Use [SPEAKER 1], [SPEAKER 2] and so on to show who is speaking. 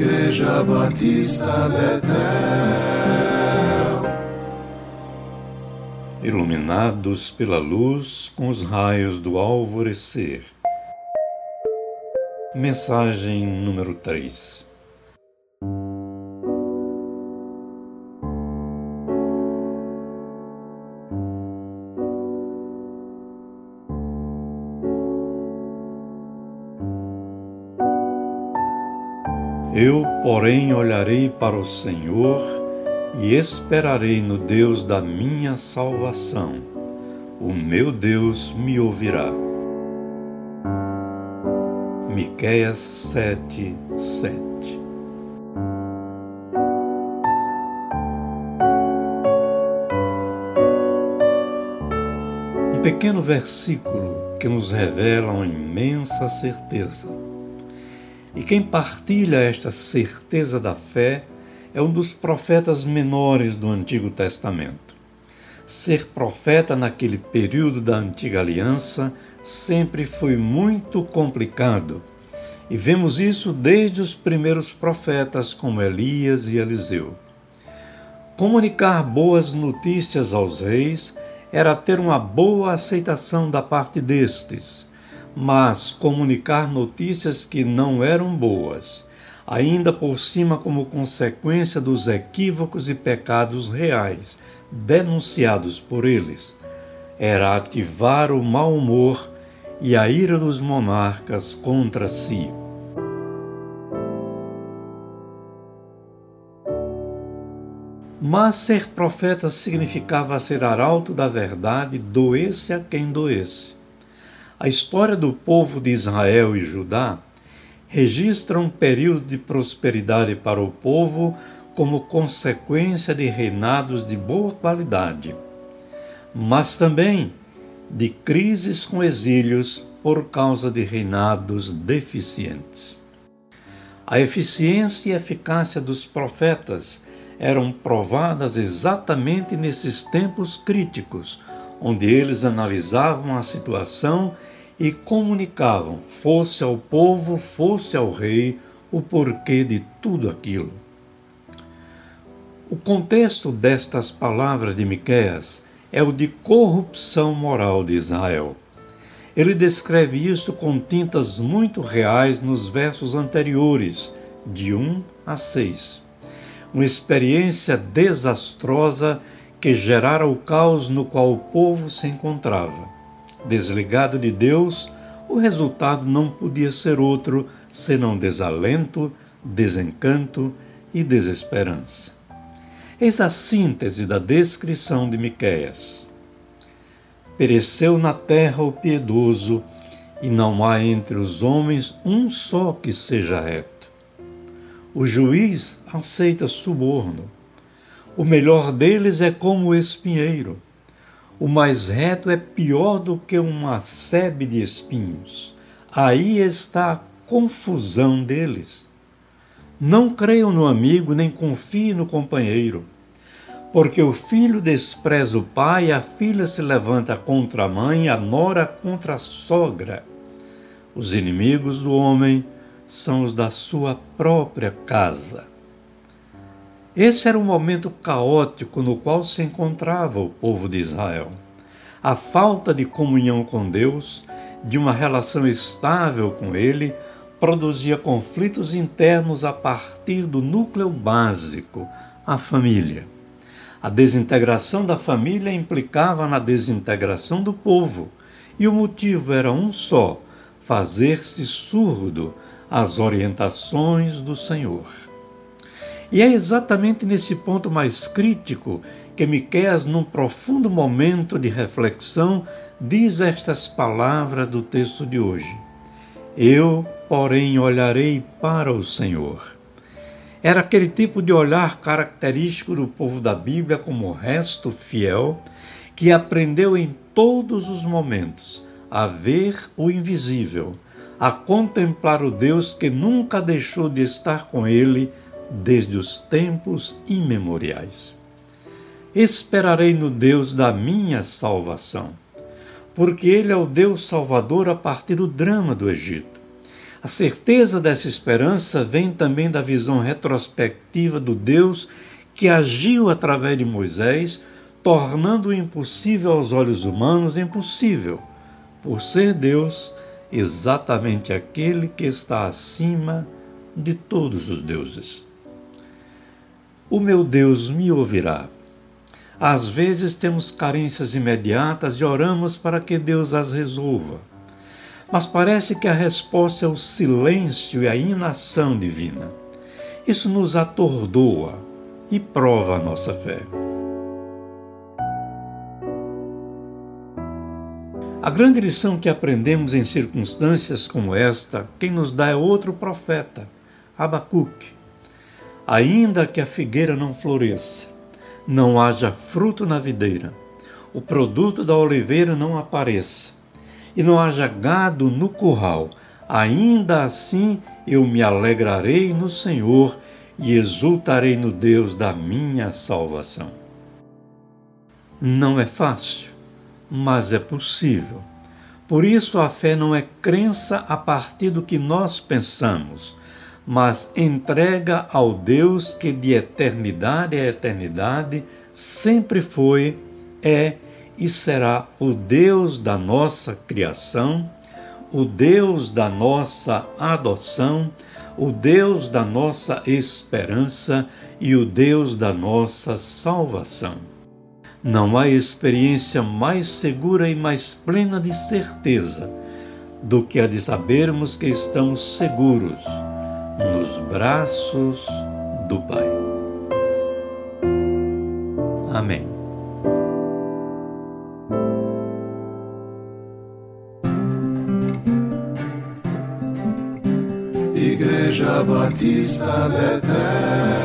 [SPEAKER 1] Igreja Batista Betel.
[SPEAKER 2] Iluminados pela luz com os raios do alvorecer. Mensagem número 3 Eu, porém, olharei para o Senhor e esperarei no Deus da minha salvação. O meu Deus me ouvirá. Miqueias 7, 7 Um pequeno versículo que nos revela uma imensa certeza e quem partilha esta certeza da fé é um dos profetas menores do Antigo Testamento. Ser profeta naquele período da antiga aliança sempre foi muito complicado. E vemos isso desde os primeiros profetas, como Elias e Eliseu. Comunicar boas notícias aos reis era ter uma boa aceitação da parte destes mas comunicar notícias que não eram boas, ainda por cima como consequência dos equívocos e pecados reais denunciados por eles, era ativar o mau humor e a ira dos monarcas contra si. Mas ser profeta significava ser arauto da verdade, doesse a quem doesse. A história do povo de Israel e Judá registra um período de prosperidade para o povo como consequência de reinados de boa qualidade, mas também de crises com exílios por causa de reinados deficientes. A eficiência e eficácia dos profetas eram provadas exatamente nesses tempos críticos, onde eles analisavam a situação e comunicavam, fosse ao povo, fosse ao rei, o porquê de tudo aquilo. O contexto destas palavras de Miqueias é o de corrupção moral de Israel. Ele descreve isso com tintas muito reais nos versos anteriores, de 1 a 6. Uma experiência desastrosa que gerara o caos no qual o povo se encontrava desligado de Deus, o resultado não podia ser outro senão desalento, desencanto e desesperança. Eis a síntese da descrição de Miqueias. Pereceu na terra o piedoso, e não há entre os homens um só que seja reto. O juiz aceita suborno. O melhor deles é como o espinheiro o mais reto é pior do que uma sebe de espinhos. Aí está a confusão deles. Não creiam no amigo, nem confiem no companheiro. Porque o filho despreza o pai, a filha se levanta contra a mãe, a nora contra a sogra. Os inimigos do homem são os da sua própria casa. Esse era um momento caótico no qual se encontrava o povo de Israel. A falta de comunhão com Deus, de uma relação estável com Ele, produzia conflitos internos a partir do núcleo básico, a família. A desintegração da família implicava na desintegração do povo, e o motivo era um só: fazer-se surdo às orientações do Senhor. E é exatamente nesse ponto mais crítico que Miqueias, num profundo momento de reflexão, diz estas palavras do texto de hoje: Eu, porém, olharei para o Senhor. Era aquele tipo de olhar característico do povo da Bíblia como resto fiel, que aprendeu em todos os momentos a ver o invisível, a contemplar o Deus que nunca deixou de estar com ele desde os tempos imemoriais. Esperarei no Deus da minha salvação, porque Ele é o Deus Salvador a partir do drama do Egito. A certeza dessa esperança vem também da visão retrospectiva do Deus que agiu através de Moisés, tornando o impossível aos olhos humanos impossível, por ser Deus exatamente aquele que está acima de todos os deuses. O meu Deus me ouvirá. Às vezes temos carências imediatas e oramos para que Deus as resolva mas parece que a resposta é o silêncio e a inação divina. Isso nos atordoa e prova a nossa fé. A grande lição que aprendemos em circunstâncias como esta, quem nos dá é outro profeta, Abacuque. Ainda que a figueira não floresça, não haja fruto na videira, o produto da oliveira não apareça, e não haja gado no curral, ainda assim eu me alegrarei no Senhor e exultarei no Deus da minha salvação. Não é fácil, mas é possível. Por isso a fé não é crença a partir do que nós pensamos, mas entrega ao Deus que de eternidade a eternidade sempre foi, é e será o Deus da nossa criação, o Deus da nossa adoção, o Deus da nossa esperança e o Deus da nossa salvação. Não há experiência mais segura e mais plena de certeza do que a de sabermos que estamos seguros nos braços do Pai. Amém.
[SPEAKER 1] Igreja Batista Betel.